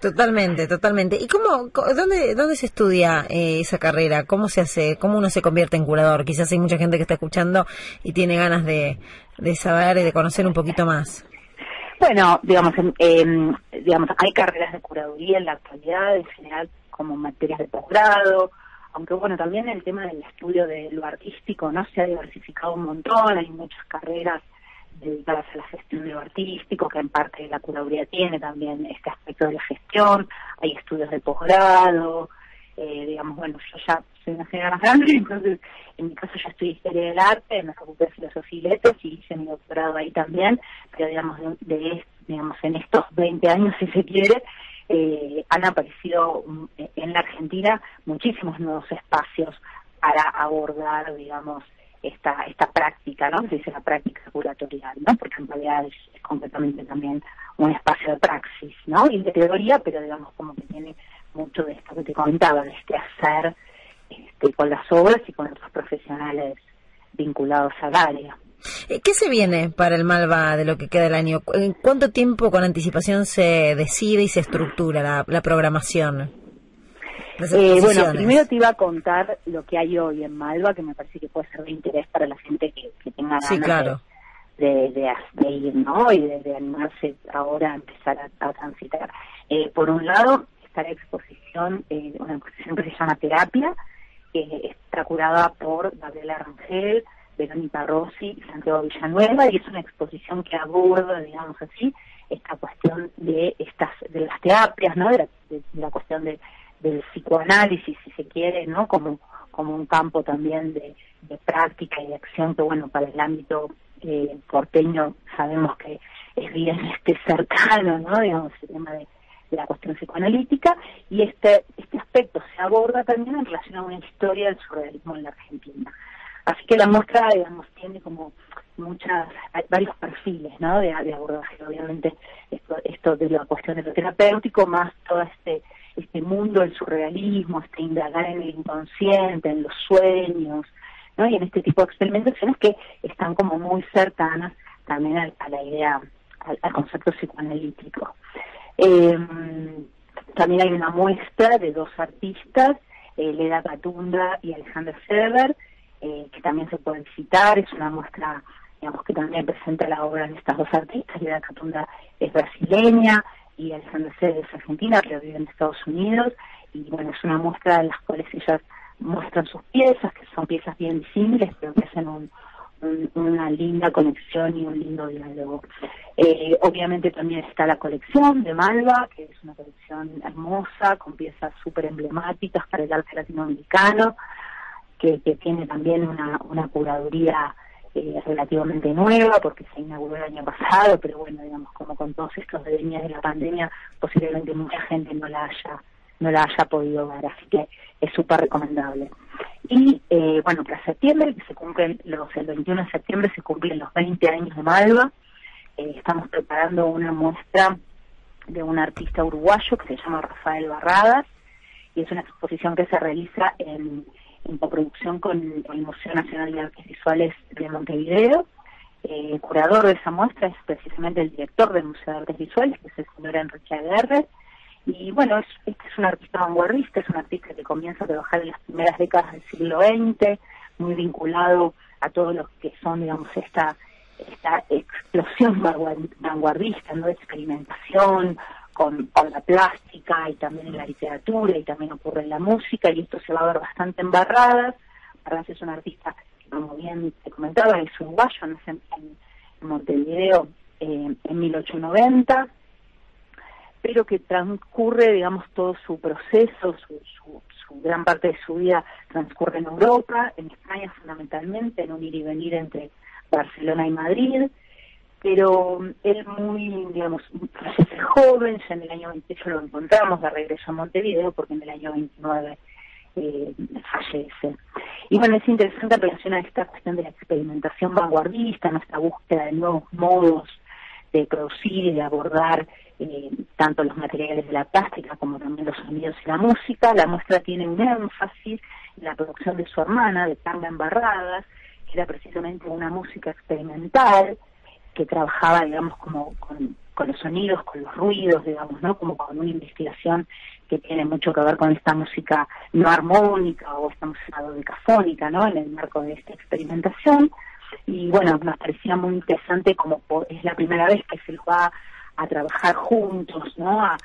Speaker 2: Totalmente, totalmente. ¿Y cómo, dónde, dónde se estudia eh, esa carrera? ¿Cómo se hace, cómo uno se convierte en curador? Quizás hay mucha gente que está escuchando y tiene ganas de, de saber y de conocer un poquito más.
Speaker 5: Bueno, digamos, eh, digamos, hay carreras de curaduría en la actualidad, en general como materias de posgrado, aunque bueno, también el tema del estudio de lo artístico no se ha diversificado un montón, hay muchas carreras dedicadas a la gestión de lo artístico, que en parte la curaduría tiene también este aspecto de la gestión, hay estudios de posgrado, eh, digamos, bueno, yo ya soy una señora más grande, <laughs> entonces en mi caso yo estudié Historia del Arte en la Facultad de Filosofía y Letras y hice mi doctorado ahí también, pero digamos, de, digamos en estos 20 años, si se quiere, eh, han aparecido mm, en la Argentina muchísimos nuevos espacios para abordar, digamos, esta esta práctica, ¿no? Se dice la práctica curatorial, ¿no? Porque en realidad es, completamente también un espacio de praxis, ¿no? Y de teoría, pero digamos como que tiene mucho de esto que te comentaba, de este hacer este, con las obras y con otros profesionales vinculados al área.
Speaker 2: Eh, ¿Qué se viene para el Malva de lo que queda del año? ¿En cuánto tiempo con anticipación se decide y se estructura la, programación?
Speaker 5: Eh, bueno, primero te iba a contar lo que hay hoy en Malva, que me parece que puede ser de interés para la gente que, tenga ganas de, de, ir, ¿no? Y de, animarse ahora a empezar a, transitar. Eh, por un lado, está la exposición, una exposición que se llama Terapia, que está curada por Gabriela Rangel, Verónica Rossi y Santiago Villanueva, y es una exposición que aborda, digamos así, esta cuestión de estas de las terapias, ¿no? De la, cuestión de, del psicoanálisis, si se quiere, ¿no? Como, como un campo también de, práctica y de acción que, bueno, para el ámbito eh, porteño sabemos que es bien <laughs> este cercano, ¿no? Digamos, el tema de, la cuestión psicoanalítica, y este, este aspecto se aborda también en relación a una historia del surrealismo en la Argentina. Así que la muestra, digamos, tiene como muchas, varios perfiles, ¿no? De, abordaje, obviamente, esto, esto de la cuestión de lo terapéutico, más todo este, este mundo del surrealismo, este indagar en el inconsciente, en los sueños, ¿no? Y en este tipo de experimentaciones que están como muy cercanas también a, la idea, al, concepto psicoanalítico. Em, también hay una muestra de dos artistas, eh, Leda Catunda y Alejandra Sever, eh, que también se puede visitar, es una muestra digamos que también presenta la obra de estas dos artistas, Leda Catunda es brasileña y Alejandra Cede es argentina, pero vive en Estados Unidos, y bueno, es una muestra en las cuales ellas muestran sus piezas, que son piezas bien visibles, pero que hacen un, una linda conexión y un lindo diálogo. Eh, obviamente también está la colección de Malva, que es una colección hermosa, con piezas súper emblemáticas para el arte latinoamericano, que, tiene también una, una curaduría eh, relativamente nueva porque se inauguró el año pasado, pero bueno, digamos, como con todos estos devenidas de la pandemia, posiblemente mucha gente no la haya no la haya podido ver, así que es súper recomendable. Y eh, bueno, para septiembre, que se cumplen los, el 21 de septiembre se cumplen los 20 años de Malva, eh, estamos preparando una muestra de un artista uruguayo que se llama Rafael Barradas, y es una exposición que se realiza en en coproducción con el Museo Nacional de Artes Visuales de Montevideo. el eh, curador de esa muestra es precisamente el director del Museo de Artes Visuales, que es el señor Enrique Aguerre. Y bueno, este es un artista vanguardista, es un artista que comienza a trabajar en las primeras décadas del siglo XX, muy vinculado a todo lo que son, digamos, esta esta explosión vanguardista, ¿no? de experimentación, con, la plástica y también en la literatura y también ocurre en la música y esto se va a ver bastante embarradas. Barras es un artista que, como bien te comentaba, es uruguayo, nace en, en Montevideo eh, en 1890, pero que transcurre, digamos, todo su proceso, su, su, su, gran parte de su vida transcurre en Europa, en España fundamentalmente, en un ir y venir entre Barcelona y Madrid pero él muy, digamos, fallece joven, ya en el año 28 lo encontramos de regreso a Montevideo, porque en el año 29 eh, fallece. Y bueno, es interesante en relación a esta cuestión de la experimentación vanguardista, nuestra búsqueda de nuevos modos de producir y de abordar eh, tanto los materiales de la plástica como también los sonidos y la música. La muestra tiene un énfasis en la producción de su hermana, de Tanga Embarradas, que era precisamente una música experimental, que trabajaba, digamos, como con, los sonidos, con los ruidos, digamos, ¿no? Como con una investigación que tiene mucho que ver con esta música no armónica o esta música dodecafónica, ¿no? En el marco de esta experimentación. Y bueno, nos parecía muy interesante como es la primera vez que se los va a trabajar juntos, ¿no? A,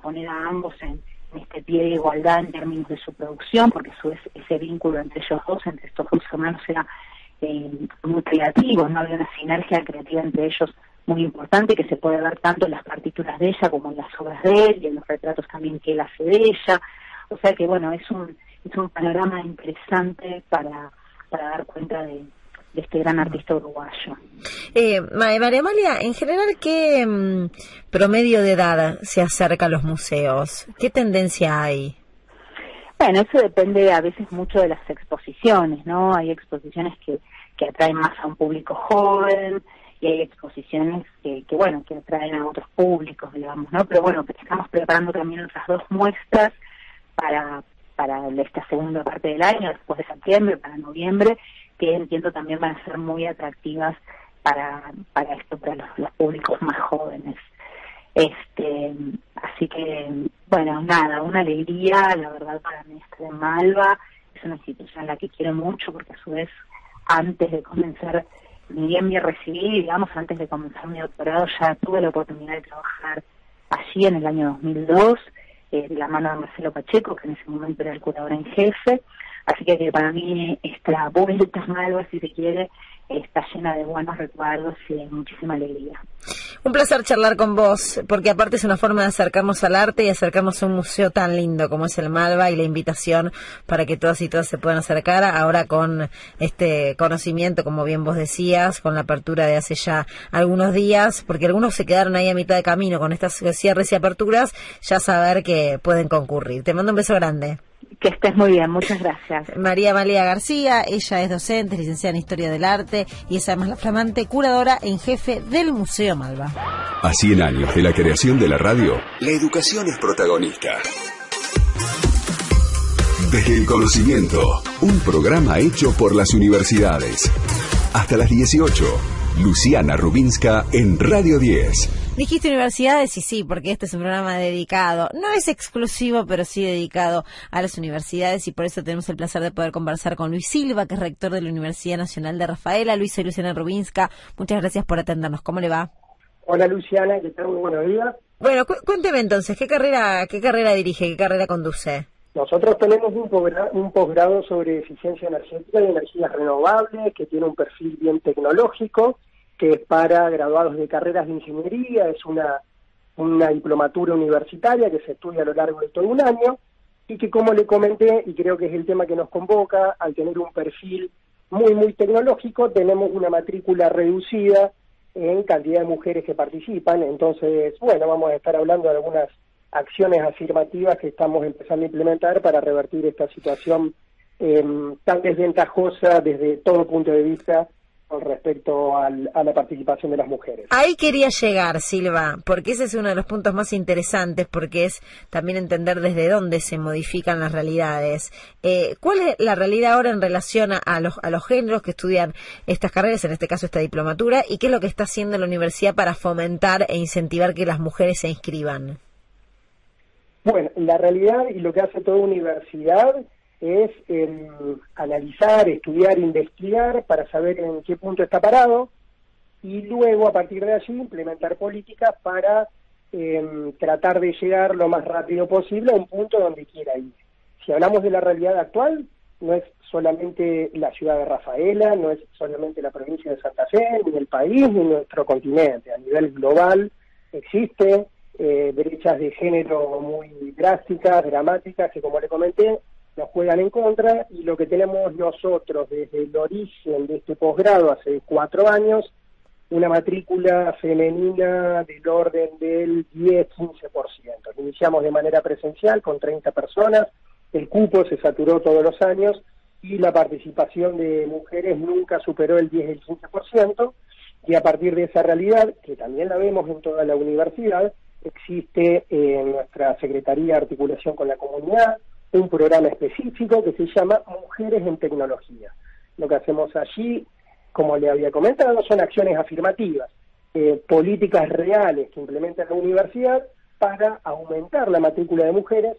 Speaker 5: poner a ambos en, este pie de igualdad en términos de su producción, porque a su ese vínculo entre ellos dos, entre estos dos hermanos, era eh, muy creativos, no había una sinergia creativa entre ellos muy importante que se puede ver tanto en las partituras de ella como en las obras de él y en los retratos también que él hace de ella. O sea que, bueno, es un, es un panorama interesante para, para dar cuenta de, este gran artista uruguayo.
Speaker 2: Eh, María en general, ¿qué mm, promedio de edad se acerca a los museos? ¿Qué tendencia hay?
Speaker 5: Bueno, eso depende a veces mucho de las exposiciones, ¿no? Hay exposiciones que, que atraen más a un público joven y hay exposiciones que, bueno, que atraen a otros públicos, digamos, ¿no? Pero bueno, estamos preparando también otras dos muestras para, para esta segunda parte del año, después de septiembre, para noviembre, que entiendo también van a ser muy atractivas para, para esto, para los, públicos más jóvenes. Este, así que, bueno, nada, una alegría, la verdad, para mí estar en Malva, es una institución a la que quiero mucho, porque a su vez, antes de comenzar, ni bien me recibí, digamos, antes de comenzar mi doctorado, ya tuve la oportunidad de trabajar allí en el año 2002, eh, de la mano de Marcelo Pacheco, que en ese momento era el curador en jefe, Así que, para mí esta vuelta Malva, si se quiere, está llena de buenos recuerdos y de muchísima alegría.
Speaker 2: Un placer charlar con vos, porque aparte es una forma de acercarnos al arte y acercarnos a un museo tan lindo como es el Malva y la invitación para que todas y todas se puedan acercar ahora con este conocimiento, como bien vos decías, con la apertura de hace ya algunos días, porque algunos se quedaron ahí a mitad de camino con estas cierres y aperturas, ya saber que pueden concurrir. Te mando un beso grande.
Speaker 5: Que estés muy bien, muchas gracias.
Speaker 2: María María García, ella es docente, licenciada en Historia del Arte y es además la flamante curadora en jefe del Museo Malva.
Speaker 1: A 100 años de la creación de la radio, la educación es protagonista. Desde el conocimiento, un programa hecho por las universidades. Hasta las 18, Luciana Rubinska en Radio 10.
Speaker 2: Dijiste universidades y sí, porque este es un programa dedicado, no es exclusivo, pero sí dedicado a las universidades y por eso tenemos el placer de poder conversar con Luis Silva, que es rector de la Universidad Nacional de Rafaela. Luis, soy Luciana Rubinska. Muchas gracias por atendernos. ¿Cómo le va?
Speaker 6: Hola Luciana, ¿qué tal? Muy buenos días.
Speaker 2: Bueno, cuénteme entonces, ¿qué carrera, qué carrera dirige, qué carrera conduce?
Speaker 6: Nosotros tenemos un, un posgrado sobre eficiencia energética y energías renovables que tiene un perfil bien tecnológico que es para graduados de carreras de ingeniería, es una, una diplomatura universitaria que se estudia a lo largo de todo un año y que como le comenté, y creo que es el tema que nos convoca, al tener un perfil muy, muy tecnológico, tenemos una matrícula reducida en cantidad de mujeres que participan, entonces, bueno, vamos a estar hablando de algunas acciones afirmativas que estamos empezando a implementar para revertir esta situación eh, tan desventajosa desde todo punto de vista con respecto a la participación de las mujeres.
Speaker 2: Ahí quería llegar, Silva, porque ese es uno de los puntos más interesantes, porque es también entender desde dónde se modifican las realidades. Eh, ¿Cuál es la realidad ahora en relación a, los, a los géneros que estudian estas carreras, en este caso esta diplomatura, y qué es lo que está haciendo la universidad para fomentar e incentivar que las mujeres se inscriban?
Speaker 6: Bueno, la realidad y lo que hace toda universidad es analizar, estudiar, investigar para saber en qué punto está parado y luego a partir de allí implementar políticas para em, tratar de llegar lo más rápido posible a un punto donde quiera ir. Si hablamos de la realidad actual, no es solamente la ciudad de Rafaela, no es solamente la provincia de Santa Fe, ni el país, ni nuestro continente. A nivel global existe eh, brechas de género muy drásticas, dramáticas, que como le comenté, nos juegan en contra y lo que tenemos nosotros desde el origen de este posgrado hace cuatro años, una matrícula femenina del orden del 10-15%. Iniciamos de manera presencial con 30 personas, el cupo se saturó todos los años y la participación de mujeres nunca superó el 10 el 15%, y a partir de esa realidad, que también la vemos en toda la universidad, existe en nuestra Secretaría de Articulación con la Comunidad, un programa específico que se llama Mujeres en Tecnología. Lo que hacemos allí, como le había comentado, son acciones afirmativas, eh, políticas reales que implementa la universidad para aumentar la matrícula de mujeres.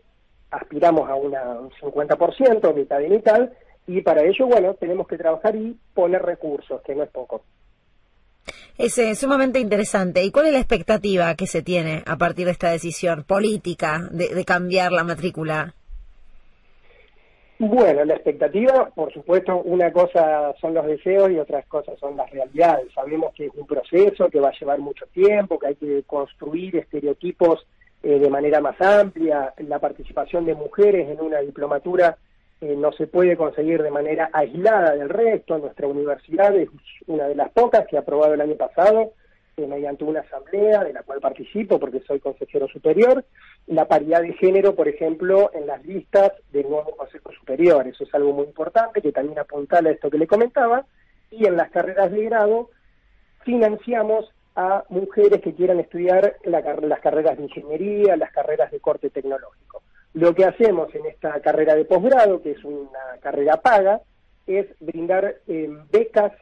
Speaker 6: Aspiramos a una, un 50%, mitad y mitad, y para ello, bueno, tenemos que trabajar y poner recursos, que no es poco.
Speaker 2: Es eh, sumamente interesante. ¿Y cuál es la expectativa que se tiene a partir de esta decisión política de cambiar la matrícula?
Speaker 6: Bueno, la expectativa, por supuesto, una cosa son los deseos y otras cosas son las realidades. Sabemos que es un proceso que va a llevar mucho tiempo, que hay que construir estereotipos eh, de manera más amplia, la participación de mujeres en una diplomatura eh, no se puede conseguir de manera aislada del resto. Nuestra universidad es una de las pocas que ha aprobado el año pasado eh, mediante una asamblea de la cual participo porque soy consejero superior, la paridad de género, por ejemplo, en las listas del nuevo Consejo Superior. Eso es algo muy importante que también apuntala a esto que le comentaba. Y en las carreras de grado financiamos a mujeres que quieran estudiar las carreras de ingeniería, las carreras de corte tecnológico. Lo que hacemos en esta carrera de posgrado, que es una carrera paga, es brindar eh, becas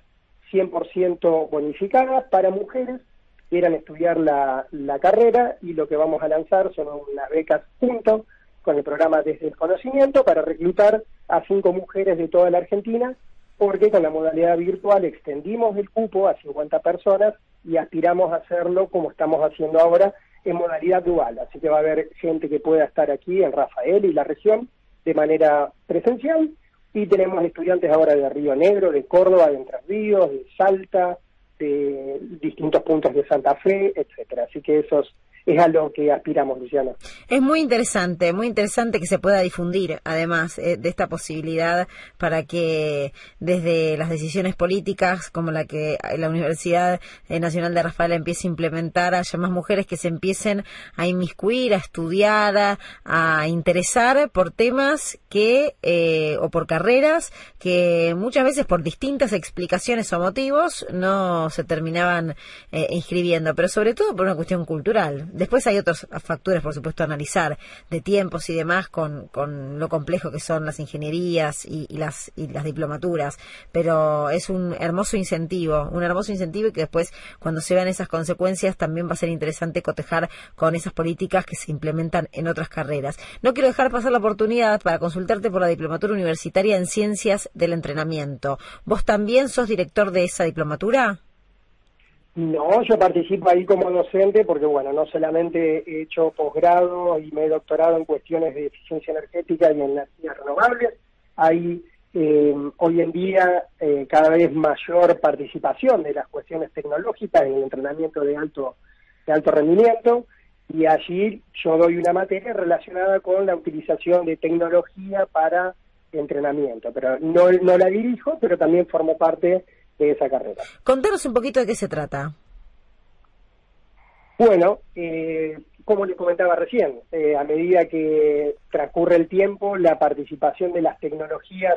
Speaker 6: 100% bonificadas para mujeres que quieran estudiar la, la, carrera y lo que vamos a lanzar son unas becas junto con el programa Desde el Conocimiento para reclutar a cinco mujeres de toda la Argentina porque con la modalidad virtual extendimos el cupo a 50 personas y aspiramos a hacerlo como estamos haciendo ahora en modalidad dual. Así que va a haber gente que pueda estar aquí en Rafael y la región de manera presencial y tenemos estudiantes ahora de Río Negro, de Córdoba, de Entre Ríos, de Salta, de distintos puntos de Santa Fe, etcétera. Así que esos es a lo que aspiramos, Luciana.
Speaker 2: Es muy interesante, muy interesante que se pueda difundir, además, eh, de esta posibilidad para que desde las decisiones políticas, como la que la Universidad eh, Nacional de Rafael empiece a implementar, haya más mujeres que se empiecen a inmiscuir, a estudiar, a, interesar por temas que, eh, o por carreras que muchas veces por distintas explicaciones o motivos no se terminaban inscribiendo, pero sobre todo por una cuestión cultural Después hay otros factores, por supuesto, a analizar, de tiempos y demás, con, con lo complejo que son las ingenierías y, las, y las diplomaturas, pero es un hermoso incentivo, un hermoso incentivo y que después, cuando se vean esas consecuencias, también va a ser interesante cotejar con esas políticas que se implementan en otras carreras. No quiero dejar pasar la oportunidad para consultarte por la diplomatura universitaria en ciencias del entrenamiento. ¿Vos también sos director de esa diplomatura?
Speaker 6: No, yo participo ahí como docente porque, bueno, no solamente he hecho posgrado y me he doctorado en cuestiones de eficiencia energética y en energías renovables, hay eh, hoy en día eh, cada vez mayor participación de las cuestiones tecnológicas en el entrenamiento de alto, de alto rendimiento y allí yo doy una materia relacionada con la utilización de tecnología para entrenamiento, pero no, no la dirijo, pero también formo parte de esa carrera.
Speaker 2: Contanos un poquito de qué se trata.
Speaker 6: Bueno, eh, como les comentaba recién, eh, a medida que transcurre el tiempo, la participación de las tecnologías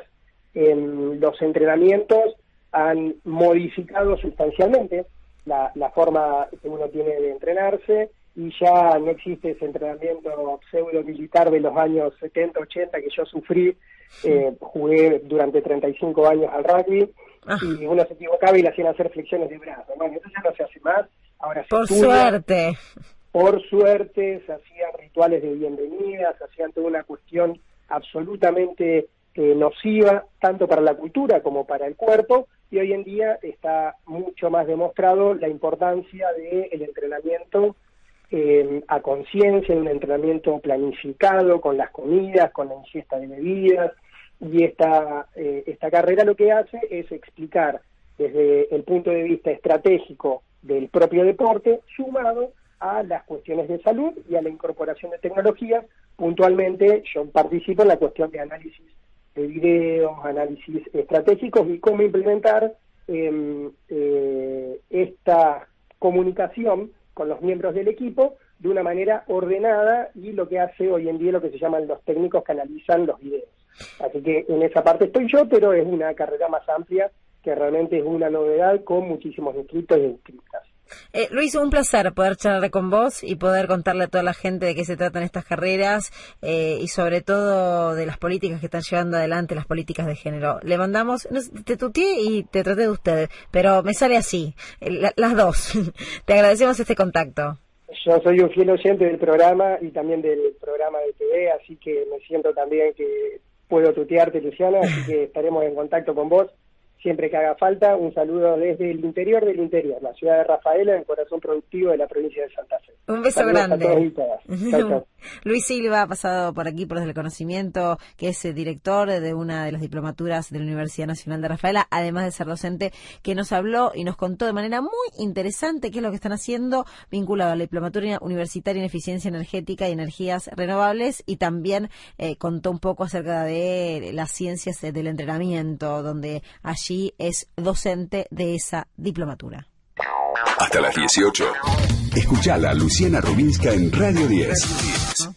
Speaker 6: en los entrenamientos han modificado sustancialmente la, la forma que uno tiene de entrenarse y ya no existe ese entrenamiento pseudo militar de los años 70, 80 que yo sufrí. Eh, jugué durante 35 años al rugby Ah. y uno se equivocaba y le hacían hacer flexiones de brazos. Bueno, eso ya no se hace más. Ahora se
Speaker 2: Por suerte.
Speaker 6: Por suerte se hacían rituales de bienvenida, se hacían toda una cuestión absolutamente eh, nociva, tanto para la cultura como para el cuerpo, y hoy en día está mucho más demostrado la importancia del entrenamiento eh, a conciencia, un entrenamiento planificado con las comidas, con la ingesta de bebidas, y esta, eh, esta carrera lo que hace es explicar desde el punto de vista estratégico del propio deporte, sumado a las cuestiones de salud y a la incorporación de tecnologías. Puntualmente yo participo en la cuestión de análisis de videos, análisis estratégicos y cómo implementar em, eh, esta comunicación con los miembros del equipo de una manera ordenada y lo que hace hoy en día lo que se llaman los técnicos que analizan los videos. Así que en esa parte estoy yo, pero es una carrera más amplia que realmente es una novedad con muchísimos inscritos y inscritas.
Speaker 2: Eh, Luis, un placer poder charlar con vos y poder contarle a toda la gente de qué se tratan estas carreras eh, y sobre todo de las políticas que están llevando adelante, las políticas de género. Le mandamos, te tuteé y te traté de usted, pero me sale así, eh, las dos. <laughs> te agradecemos este contacto.
Speaker 6: Yo soy un fiel oyente del programa y también del programa de TV, así que me siento también que puedo tutearte, Luciana, así que estaremos en contacto con vos siempre que haga falta. Un saludo desde el interior del interior, la ciudad de Rafaela, en el corazón productivo de la provincia de Santa Fe.
Speaker 2: Un beso grande. <laughs> Luis Silva ha pasado por aquí por el conocimiento, que es eh, director de una de las diplomaturas de la Universidad Nacional de Rafaela, además de ser docente, que nos habló y nos contó de manera muy interesante qué es lo que están haciendo vinculado a la diplomatura universitaria en eficiencia energética y energías renovables y también eh, contó un poco acerca de las ciencias del entrenamiento, donde allí es docente de esa diplomatura.
Speaker 1: Hasta las 18. Escuchala Luciana Rubinska en Radio 10.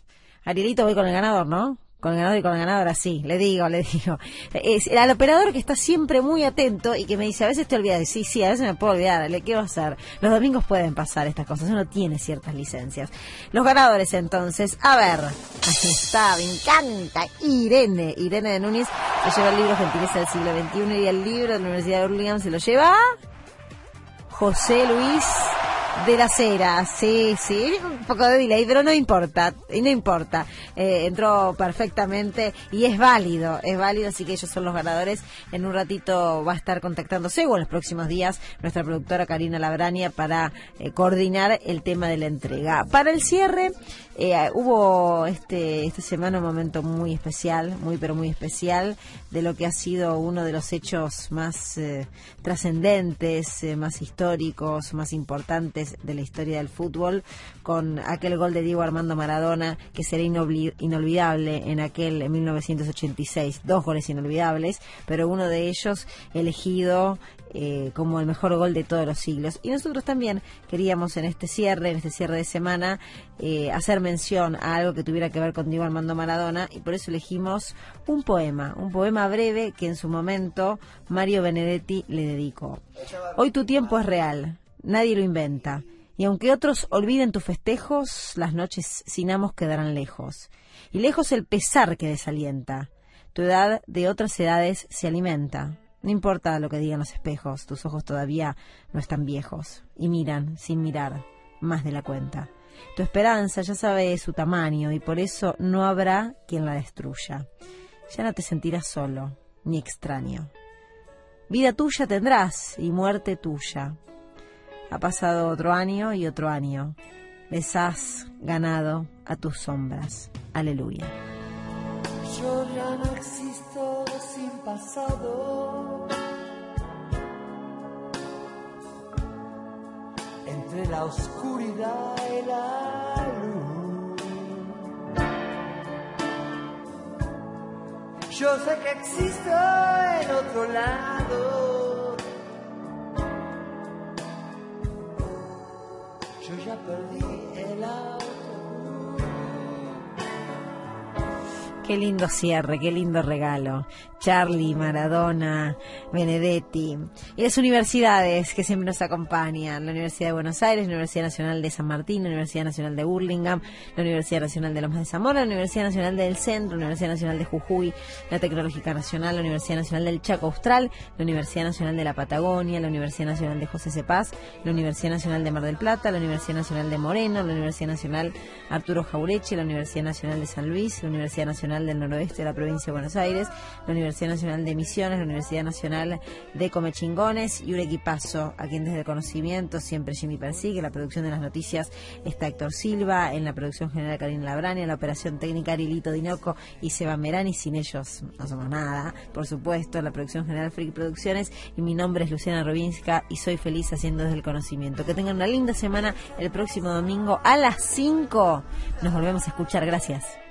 Speaker 2: Arielito, voy con el ganador, ¿no? Con el ganador y con el ganador así, le digo, le digo. Es el operador que está siempre muy atento y que me dice, a veces te olvidas. Sí, sí, a veces me puedo olvidar. ¿Le a hacer? Los domingos pueden pasar estas cosas. Uno tiene ciertas licencias. Los ganadores, entonces. A ver. Ahí está, me encanta. Irene. Irene de Núñez se lleva el libro Gentileza del siglo XXI y el libro de la Universidad de Burlingame se lo lleva José Luis de las Heras, sí, sí, un poco de delay, pero no importa, no importa. Eh, entró perfectamente y es válido, es válido, así que ellos son los ganadores. En un ratito va a estar contactándose o en los próximos días nuestra productora Karina Labrania para eh, coordinar el tema de la entrega. Para el cierre, eh, hubo este esta semana un momento muy especial, muy pero muy especial, de lo que ha sido uno de los hechos más trascendentes, más históricos, más importantes de la historia del fútbol, con aquel gol de Diego Armando Maradona, que será inolvidable en aquel en 1986. Dos goles inolvidables, pero uno de ellos elegido eh, como el mejor gol de todos los siglos. Y nosotros también queríamos en este cierre, en este cierre de semana, eh, hacer mención a algo que tuviera que ver con Diego Armando Maradona y por eso elegimos un poema, un poema breve que en su momento Mario Benedetti le dedicó. Hoy tu tiempo es real, nadie lo inventa. Y aunque otros olviden tus festejos, las noches sin amos quedarán lejos. Y lejos el pesar que desalienta. Tu edad de otras edades se alimenta. No importa lo que digan los espejos, tus ojos todavía no están viejos. Y miran, sin mirar, más de la cuenta. Tu esperanza ya sabe su tamaño y por eso no habrá quien la destruya. Ya no te sentirás solo, ni extraño. Vida tuya tendrás y muerte tuya. Ha pasado otro año y otro año. Les has ganado a tus sombras. Aleluya.
Speaker 7: Yo ya no existo sin pasado. Entre la oscuridad y la luz. Yo sé que existo en otro lado. Yo
Speaker 2: Qué lindo cierre, qué lindo regalo. Charlie, Maradona, Benedetti. Y las universidades que siempre nos acompañan. La Universidad de Buenos Aires, la Universidad Nacional de San Martín, la Universidad Nacional de Burlingame, la Universidad Nacional de Lomas de Zamora, la Universidad Nacional del Centro, la Universidad Nacional de Jujuy, la Tecnológica Nacional, la Universidad Nacional del Chaco Austral, la Universidad Nacional de la Patagonia, la Universidad Nacional de José Cepaz, la Universidad Nacional de Mar del Plata, la Universidad Nacional de Moreno, la Universidad Nacional Arturo Jaureche, la Universidad Nacional de San Luis, la Universidad Nacional del Noroeste de la Provincia de Buenos Aires, la Universidad Nacional de Misiones, la Universidad Nacional de Comechingones y un equipazo a quien desde el conocimiento siempre Jimmy persigue. La producción de las noticias está Héctor Silva, en la producción general Karina Labrani, en la operación técnica Arilito Dinoco y Seba Merani. Sin ellos no somos nada, por supuesto. La producción general Freak Producciones y mi nombre es Luciana Robinska y soy feliz haciendo desde el conocimiento. Que tengan una linda semana el próximo domingo a las 5. Nos volvemos a escuchar. Gracias.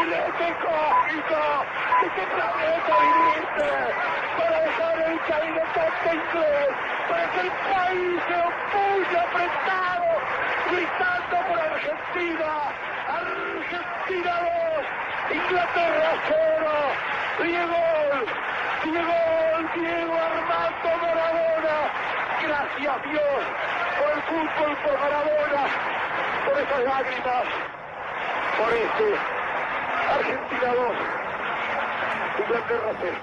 Speaker 8: barrilete cósmico. ¿De qué planeta viniste? Para dejar el caminotante inglés, para que el país se opulle apretado, gritando por Argentina. Argentina 2, Inglaterra 0. Diego, Diego, Diego Armando Maradona. Gracias Dios por el fútbol, por Maradona, por esas lágrimas, por este Argentina 2, Inglaterra 0.